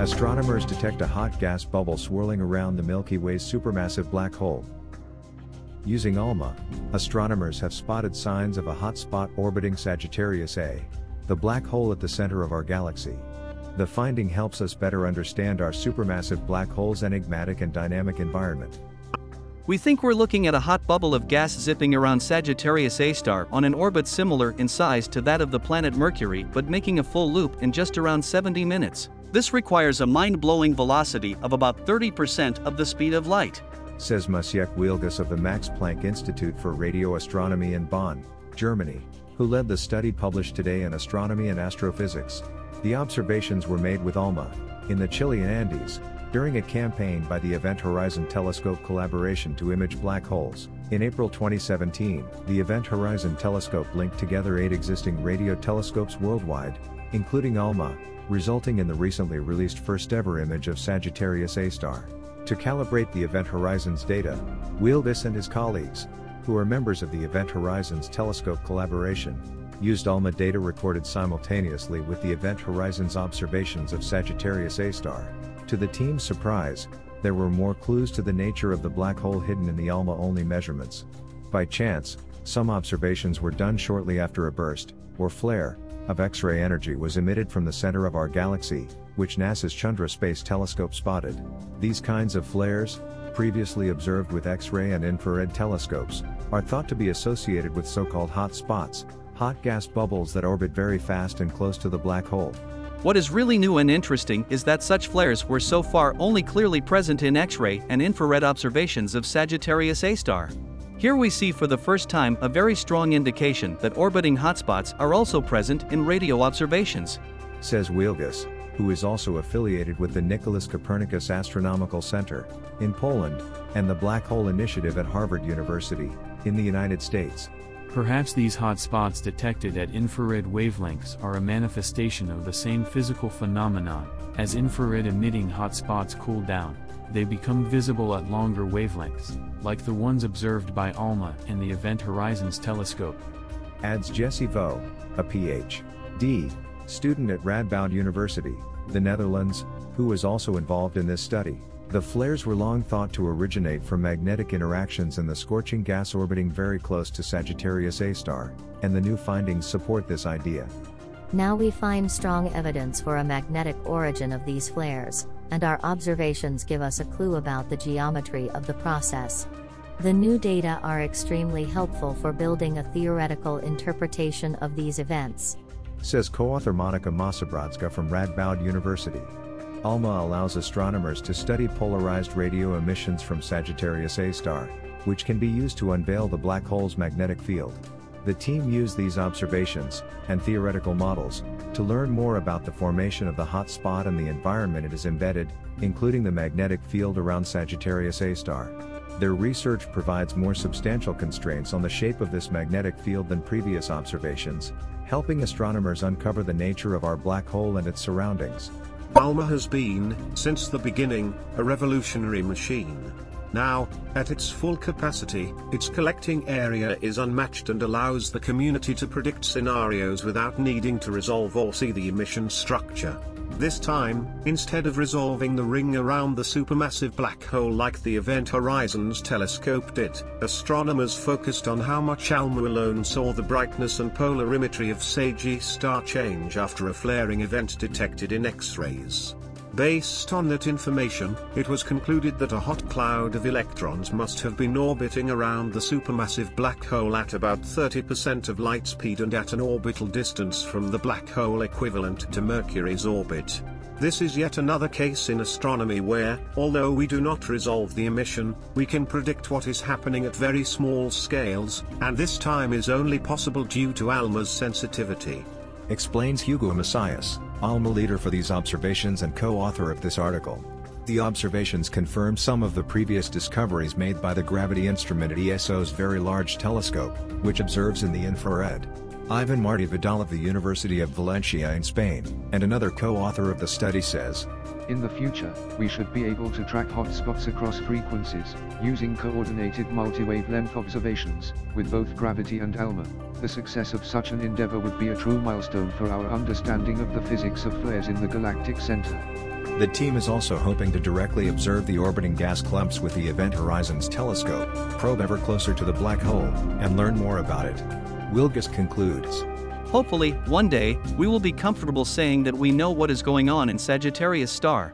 Astronomers detect a hot gas bubble swirling around the Milky Way's supermassive black hole. Using ALMA, astronomers have spotted signs of a hot spot orbiting Sagittarius A, the black hole at the center of our galaxy. The finding helps us better understand our supermassive black hole's enigmatic and dynamic environment. We think we're looking at a hot bubble of gas zipping around Sagittarius A star on an orbit similar in size to that of the planet Mercury but making a full loop in just around 70 minutes. This requires a mind blowing velocity of about 30% of the speed of light. Says Maciek Wielgus of the Max Planck Institute for Radio Astronomy in Bonn, Germany, who led the study published today in Astronomy and Astrophysics. The observations were made with ALMA, in the Chilean Andes, during a campaign by the Event Horizon Telescope collaboration to image black holes. In April 2017, the Event Horizon Telescope linked together eight existing radio telescopes worldwide, including ALMA, resulting in the recently released first ever image of Sagittarius A star. To calibrate the Event Horizon's data, Wielgus and his colleagues, who are members of the Event Horizons Telescope collaboration, used ALMA data recorded simultaneously with the Event Horizon's observations of Sagittarius A star. To the team's surprise, there were more clues to the nature of the black hole hidden in the ALMA only measurements. By chance, some observations were done shortly after a burst, or flare, of X-ray energy was emitted from the center of our galaxy, which NASA's Chandra Space Telescope spotted. These kinds of flares, previously observed with X-ray and infrared telescopes, are thought to be associated with so-called hot spots, hot gas bubbles that orbit very fast and close to the black hole. What is really new and interesting is that such flares were so far only clearly present in X-ray and infrared observations of Sagittarius A star. Here we see for the first time a very strong indication that orbiting hotspots are also present in radio observations. Says Wielgus, who is also affiliated with the Nicholas Copernicus Astronomical Center, in Poland, and the Black Hole Initiative at Harvard University, in the United States. Perhaps these hotspots detected at infrared wavelengths are a manifestation of the same physical phenomenon. As infrared emitting hotspots cool down, they become visible at longer wavelengths, like the ones observed by ALMA and the Event Horizons telescope. Adds Jesse Vos, a Ph.D. student at Radboud University, the Netherlands, who was also involved in this study. The flares were long thought to originate from magnetic interactions in the scorching gas orbiting very close to Sagittarius A star, and the new findings support this idea. Now we find strong evidence for a magnetic origin of these flares, and our observations give us a clue about the geometry of the process. The new data are extremely helpful for building a theoretical interpretation of these events. Says co-author Monika Mościbrodzka from Radboud University. ALMA allows astronomers to study polarized radio emissions from Sagittarius A star, which can be used to unveil the black hole's magnetic field. The team used these observations, and theoretical models, to learn more about the formation of the hot spot and the environment it is embedded, including the magnetic field around Sagittarius A star. Their research provides more substantial constraints on the shape of this magnetic field than previous observations, helping astronomers uncover the nature of our black hole and its surroundings. ALMA has been, since the beginning, a revolutionary machine. Now, at its full capacity, its collecting area is unmatched and allows the community to predict scenarios without needing to resolve or see the emission structure. This time, instead of resolving the ring around the supermassive black hole like the Event Horizons telescope did, astronomers focused on how much ALMA alone saw the brightness and polarimetry of Sagi star change after a flaring event detected in X-rays. Based on that information, it was concluded that a hot cloud of electrons must have been orbiting around the supermassive black hole at about 30% of light speed and at an orbital distance from the black hole equivalent to Mercury's orbit. This is yet another case in astronomy where, although we do not resolve the emission, we can predict what is happening at very small scales, and this time is only possible due to ALMA's sensitivity. Explains Hugo Messias, ALMA leader for these observations and co-author of this article. The observations confirm some of the previous discoveries made by the gravity instrument at ESO's Very Large Telescope, which observes in the infrared. Ivan Martí Vidal of the University of Valencia in Spain, and another co-author of the study says, In the future, we should be able to track hotspots across frequencies, using coordinated multi-wavelength observations, with both gravity and ALMA. The success of such an endeavor would be a true milestone for our understanding of the physics of flares in the galactic center. The team is also hoping to directly observe the orbiting gas clumps with the Event Horizons telescope, probe ever closer to the black hole, and learn more about it. Wielgus concludes. Hopefully, one day, we will be comfortable saying that we know what is going on in Sagittarius star.